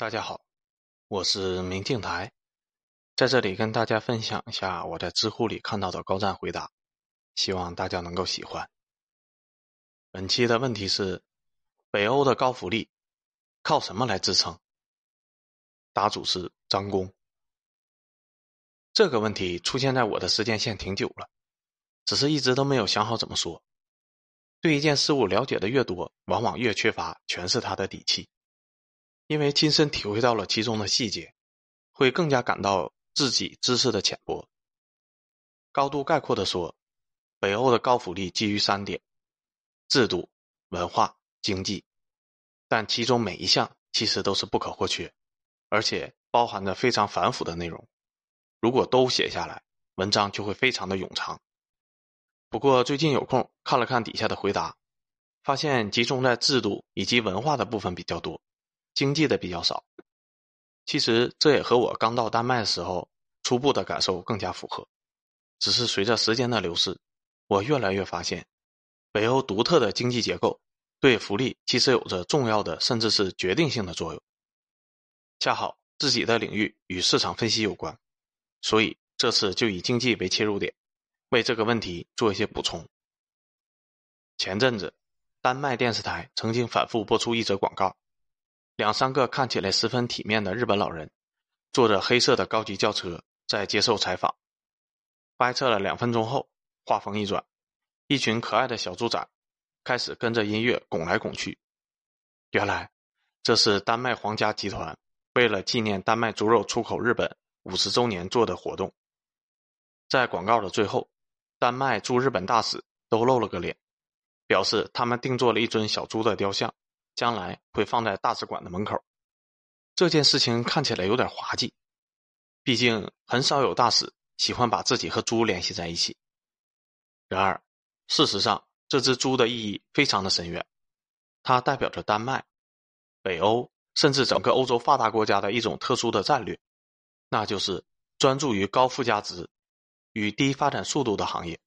大家好，我是明镜台，在这里跟大家分享一下我在知乎里看到的高赞回答，希望大家能够喜欢。本期的问题是：北欧的高福利靠什么来支撑？答主是张工。这个问题出现在我的时间线挺久了，只是一直都没有想好怎么说。对一件事物了解的越多，往往越缺乏诠释它的底气。因为亲身体会到了其中的细节，会更加感到自己知识的浅薄。高度概括的说，北欧的高福利基于三点：制度、文化、经济，但其中每一项其实都是不可或缺，而且包含着非常繁复的内容。如果都写下来，文章就会非常的冗长。不过最近有空看了看底下的回答，发现集中在制度以及文化的部分比较多。经济的比较少，其实这也和我刚到丹麦的时候初步的感受更加符合。只是随着时间的流逝，我越来越发现，北欧独特的经济结构对福利其实有着重要的甚至是决定性的作用。恰好自己的领域与市场分析有关，所以这次就以经济为切入点，为这个问题做一些补充。前阵子，丹麦电视台曾经反复播出一则广告。两三个看起来十分体面的日本老人，坐着黑色的高级轿车在接受采访。掰扯了两分钟后，话锋一转，一群可爱的小猪仔开始跟着音乐拱来拱去。原来，这是丹麦皇家集团为了纪念丹麦猪肉出口日本五十周年做的活动。在广告的最后，丹麦驻日本大使都露了个脸，表示他们定做了一尊小猪的雕像。将来会放在大使馆的门口。这件事情看起来有点滑稽，毕竟很少有大使喜欢把自己和猪联系在一起。然而，事实上，这只猪的意义非常的深远，它代表着丹麦、北欧，甚至整个欧洲发达国家的一种特殊的战略，那就是专注于高附加值与低发展速度的行业。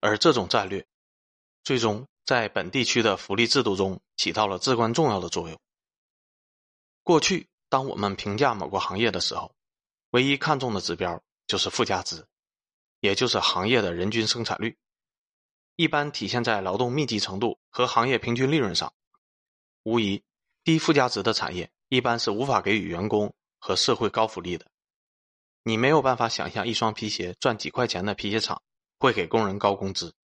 而这种战略，最终。在本地区的福利制度中起到了至关重要的作用。过去，当我们评价某个行业的时候，唯一看重的指标就是附加值，也就是行业的人均生产率，一般体现在劳动密集程度和行业平均利润上。无疑，低附加值的产业一般是无法给予员工和社会高福利的。你没有办法想象一双皮鞋赚几块钱的皮鞋厂会给工人高工资。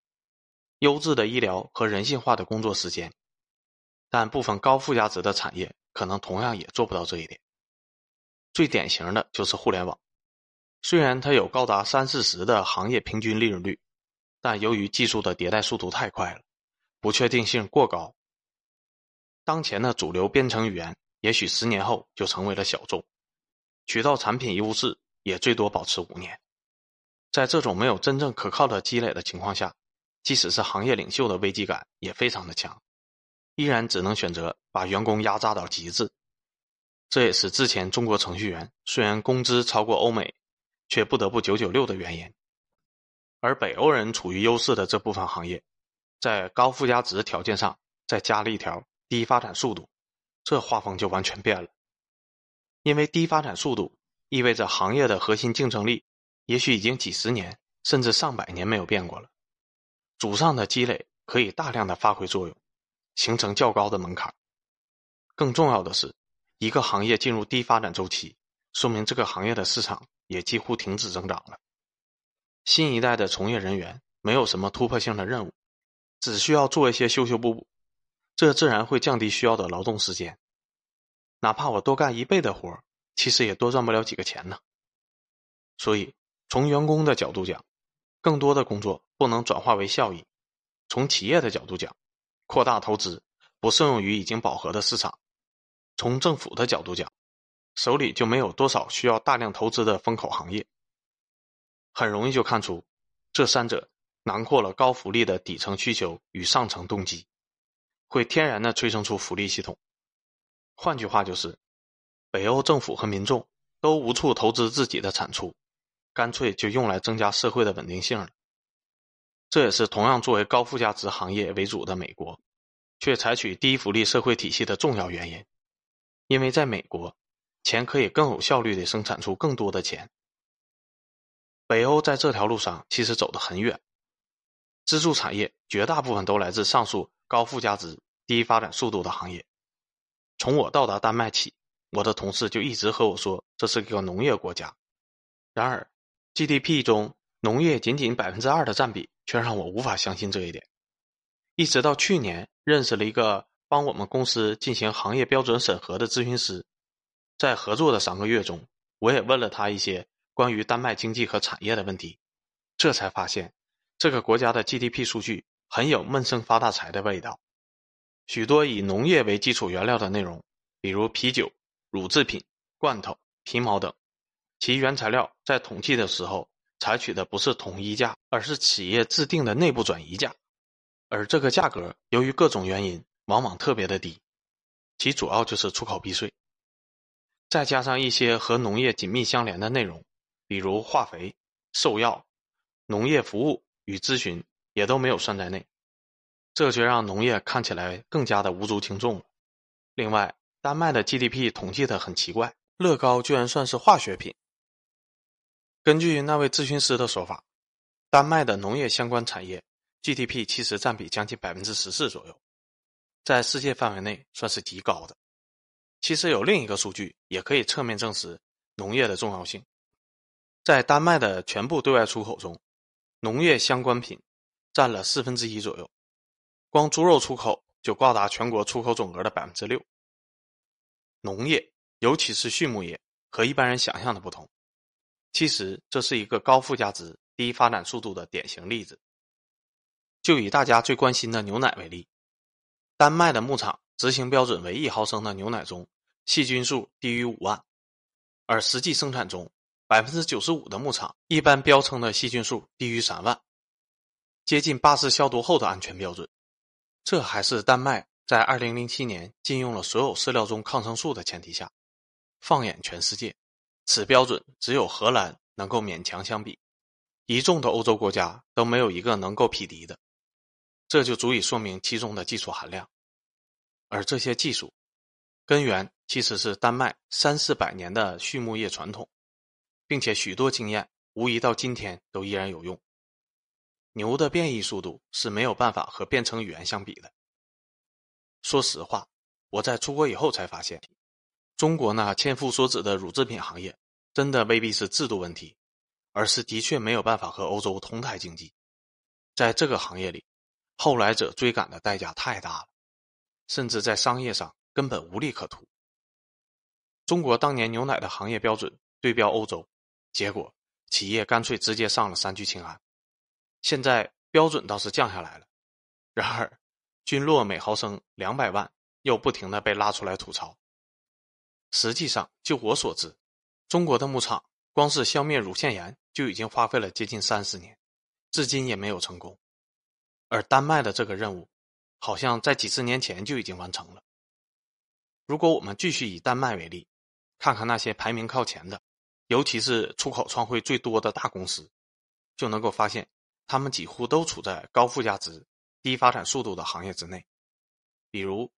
优质的医疗和人性化的工作时间，但部分高附加值的产业可能同样也做不到这一点。最典型的就是互联网，虽然它有高达三四十的行业平均利润率，但由于技术的迭代速度太快了，不确定性过高。当前的主流编程语言也许十年后就成为了小众，渠道产品优势也最多保持五年。在这种没有真正可靠的积累的情况下。即使是行业领袖的危机感也非常的强，依然只能选择把员工压榨到极致。这也是之前中国程序员虽然工资超过欧美，却不得不九九六的原因。而北欧人处于优势的这部分行业，在高附加值条件上再加了一条低发展速度，这画风就完全变了。因为低发展速度意味着行业的核心竞争力，也许已经几十年甚至上百年没有变过了。祖上的积累可以大量的发挥作用，形成较高的门槛。更重要的是，一个行业进入低发展周期，说明这个行业的市场也几乎停止增长了。新一代的从业人员没有什么突破性的任务，只需要做一些修修补补，这自然会降低需要的劳动时间。哪怕我多干一倍的活其实也多赚不了几个钱呢。所以，从员工的角度讲，更多的工作不能转化为效益。从企业的角度讲，扩大投资不适用于已经饱和的市场。从政府的角度讲，手里就没有多少需要大量投资的风口行业。很容易就看出，这三者囊括了高福利的底层需求与上层动机，会天然的催生出福利系统。换句话就是，北欧政府和民众都无处投资自己的产出。干脆就用来增加社会的稳定性了。这也是同样作为高附加值行业为主的美国，却采取低福利社会体系的重要原因。因为在美国，钱可以更有效率地生产出更多的钱。北欧在这条路上其实走得很远，支柱产业绝大部分都来自上述高附加值、低发展速度的行业。从我到达丹麦起，我的同事就一直和我说这是一个农业国家。然而，GDP 中农业仅仅百分之二的占比，却让我无法相信这一点。一直到去年，认识了一个。帮我们公司进行行业标准审核的咨询师，在合作的三个月中，我也问了他一些关于丹麦经济和产业的问题，这才发现这个国家的 GDP 数据很有闷声发大财的味道。许多以农业为基础原料的内容，比如啤酒、乳制品、罐头、皮毛等，其原材料在统计的时候采取的不是统一价，而是企业制定的内部转移价，而这个价格由于各种原因。往往特别的低，其主要就是出口避税，再加上一些和农业紧密相连的内容，比如化肥、兽药、农业服务与咨询，也都没有算在内，这就让农业看起来更加的无足轻重了。另外，丹麦的 GDP 统计的很奇怪，乐高居然算是化学品。根据那位咨询师的说法，丹麦的农业相关产业 GDP 其实占比将近百分之十四左右。在世界范围内算是极高的。其实有另一个数据也可以侧面证实农业的重要性。在丹麦的全部对外出口中，农业相关品占了四分之一左右，光猪肉出口就高达全国出口总额的百分之六。农业，尤其是畜牧业，和一般人想象的不同。其实这是一个高附加值、低发展速度的典型例子。就以大家最关心的牛奶为例。丹麦的牧场执行标准为一毫升的牛奶中细菌数低于五万，而实际生产中百分之九十五的牧场一般标称的细菌数低于三万，接近八次消毒后的安全标准。这还是丹麦在二零零七年禁用了所有饲料中抗生素的前提下。放眼全世界，此标准只有荷兰能够勉强相比，一众的欧洲国家都没有一个能够匹敌的。这就足以说明其中的技术含量，而这些技术根源其实是丹麦三四百年的畜牧业传统，并且许多经验无疑到今天都依然有用。牛的变异速度是没有办法和编程语言相比的。说实话，我在出国以后才发现，中国那千夫所指的乳制品行业，真的未必是制度问题，而是的确没有办法和欧洲同台竞技。在这个行业里。后来者追赶的代价太大了，甚至在商业上根本无利可图。中国当年牛奶的行业标准对标欧洲，结果企业干脆直接上了三聚氰胺。现在标准倒是降下来了，然而均落每毫升两百万又不停的被拉出来吐槽。实际上，就我所知，中国的牧场光是消灭乳腺炎就已经花费了接近三十年，至今也没有成功。而丹麦的这个任务，好像在几十年前就已经完成了。如果我们继续以丹麦为例，看看那些排名靠前的，尤其是出口创汇最多的大公司，就能够发现，他们几乎都处在高附加值、低发展速度的行业之内。比如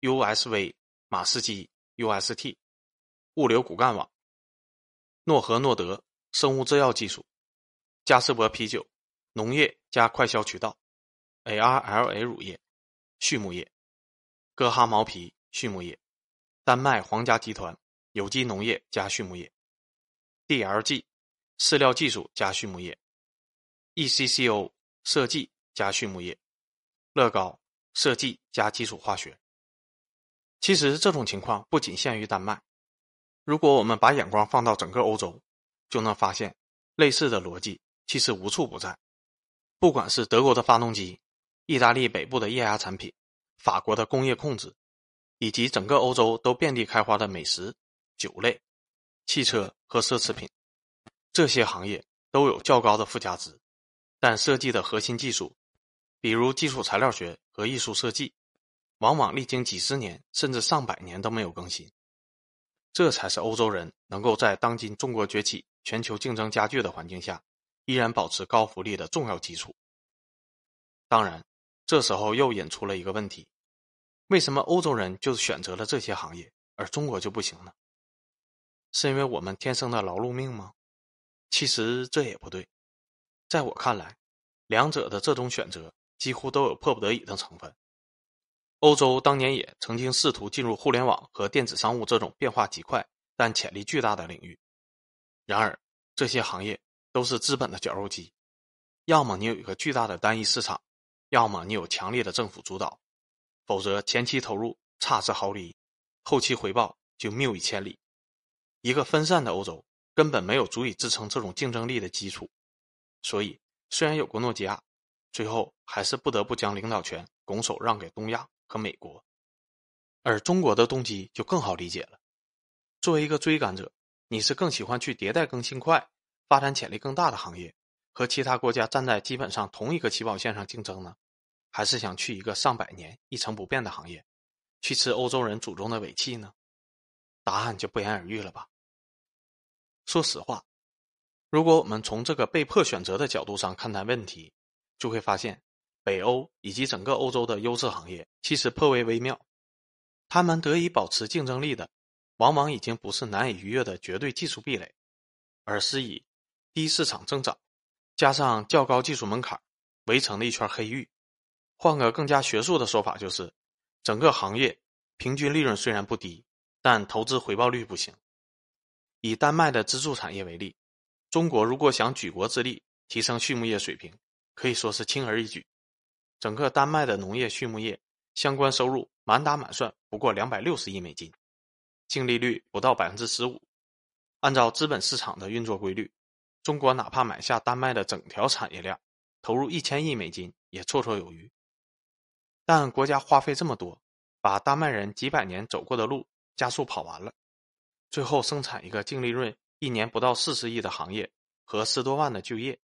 ，USV、马士基、UST、物流骨干网、诺和诺德、生物制药技术、嘉士伯啤酒、农业加快销渠道。ARLA 乳业、畜牧业、哥哈毛皮畜牧业、丹麦皇家集团有机农业加畜牧业、DLG 饲料技术加畜牧业、ECCO 设计加畜牧业、乐高设计加基础化学。其实这种情况不仅限于丹麦，如果我们把眼光放到整个欧洲，就能发现类似的逻辑其实无处不在。不管是德国的发动机。意大利北部的液压产品，法国的工业控制，以及整个欧洲都遍地开花的美食、酒类、汽车和奢侈品，这些行业都有较高的附加值，但设计的核心技术，比如基础材料学和艺术设计，往往历经几十年甚至上百年都没有更新。这才是欧洲人能够在当今中国崛起、全球竞争加剧的环境下，依然保持高福利的重要基础。当然。这时候又引出了一个问题：为什么欧洲人就选择了这些行业，而中国就不行呢？是因为我们天生的劳碌命吗？其实这也不对。在我看来，两者的这种选择几乎都有迫不得已的成分。欧洲当年也曾经试图进入互联网和电子商务这种变化极快但潜力巨大的领域，然而这些行业都是资本的绞肉机，要么你有一个巨大的单一市场，要么你有强烈的政府主导，否则前期投入差之毫厘，后期回报就谬以千里。一个分散的欧洲根本没有足以支撑这种竞争力的基础，所以虽然有过诺基亚，最后还是不得不将领导权拱手让给东亚和美国。而中国的动机就更好理解了。作为一个追赶者，你是更喜欢去迭代更新快、发展潜力更大的行业，和其他国家站在基本上同一个起跑线上竞争呢，还是想去一个上百年一成不变的行业，去吃欧洲人祖宗的尾气呢？答案就不言而喻了吧。说实话，如果我们从这个被迫选择的角度上看待问题，就会发现，北欧以及整个欧洲的优势行业其实颇为微妙，他们得以保持竞争力的。往往已经不是难以逾越的绝对技术壁垒，而是以低市场增长加上较高技术门槛围成的一圈黑域。换个更加学术的说法，就是整个行业平均利润虽然不低，但投资回报率不行。以丹麦的支柱产业为例，中国如果想举国之力提升畜牧业水平，可以说是轻而易举。整个丹麦的农业畜牧业相关收入满打满算不过两百六十亿美金。净利率不到百分之十五，按照资本市场的运作规律，中国哪怕买下丹麦的整条产业链，投入一千亿美金也绰绰有余。但国家花费这么多，把丹麦人几百年走过的路加速跑完了，最后生产一个净利润一年不到四十亿的行业和十多万的就业，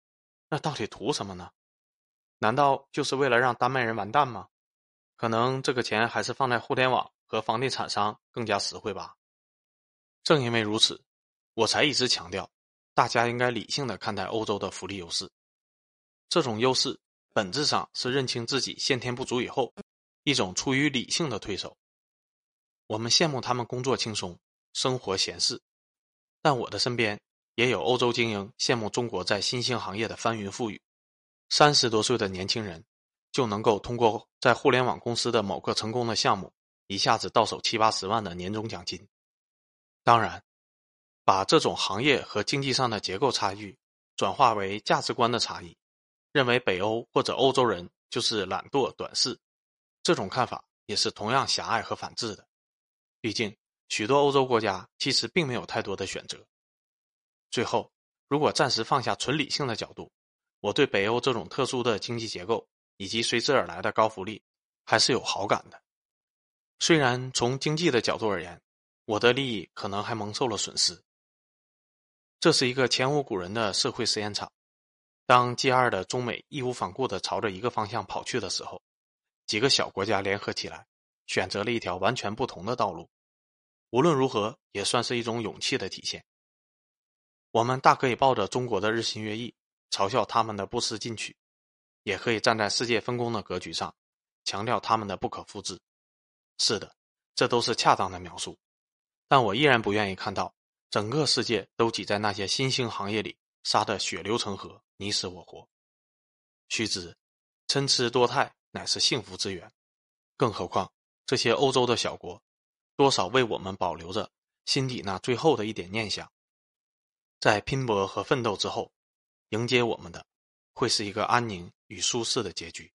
那到底图什么呢？难道就是为了让丹麦人完蛋吗？可能这个钱还是放在互联网。和房地产商更加实惠吧。正因为如此，我才一直强调，大家应该理性的看待欧洲的福利优势。这种优势本质上是认清自己先天不足以后，一种出于理性的退守。我们羡慕他们工作轻松，生活闲适，但我的身边也有欧洲精英羡慕中国在新兴行业的翻云覆雨。三十多岁的年轻人就能够通过在互联网公司的某个成功的项目。一下子到手七八十万的年终奖金，当然，把这种行业和经济上的结构差距转化为价值观的差异，认为北欧或者欧洲人就是懒惰短视，这种看法也是同样狭隘和反智的。毕竟，许多欧洲国家其实并没有太多的选择。最后，如果暂时放下纯理性的角度，我对北欧这种特殊的经济结构以及随之而来的高福利，还是有好感的。虽然从经济的角度而言，我的利益可能还蒙受了损失。这是一个前无古人的社会实验场。当 G 二的中美义无反顾的朝着一个方向跑去的时候，几个小国家联合起来，选择了一条完全不同的道路。无论如何，也算是一种勇气的体现。我们大可以抱着中国的日新月异，嘲笑他们的不思进取；也可以站在世界分工的格局上，强调他们的不可复制。是的，这都是恰当的描述，但我依然不愿意看到整个世界都挤在那些新兴行业里，杀得血流成河，你死我活。须知，参差多态乃是幸福之源，更何况这些欧洲的小国，多少为我们保留着心底那最后的一点念想，在拼搏和奋斗之后，迎接我们的，会是一个安宁与舒适的结局。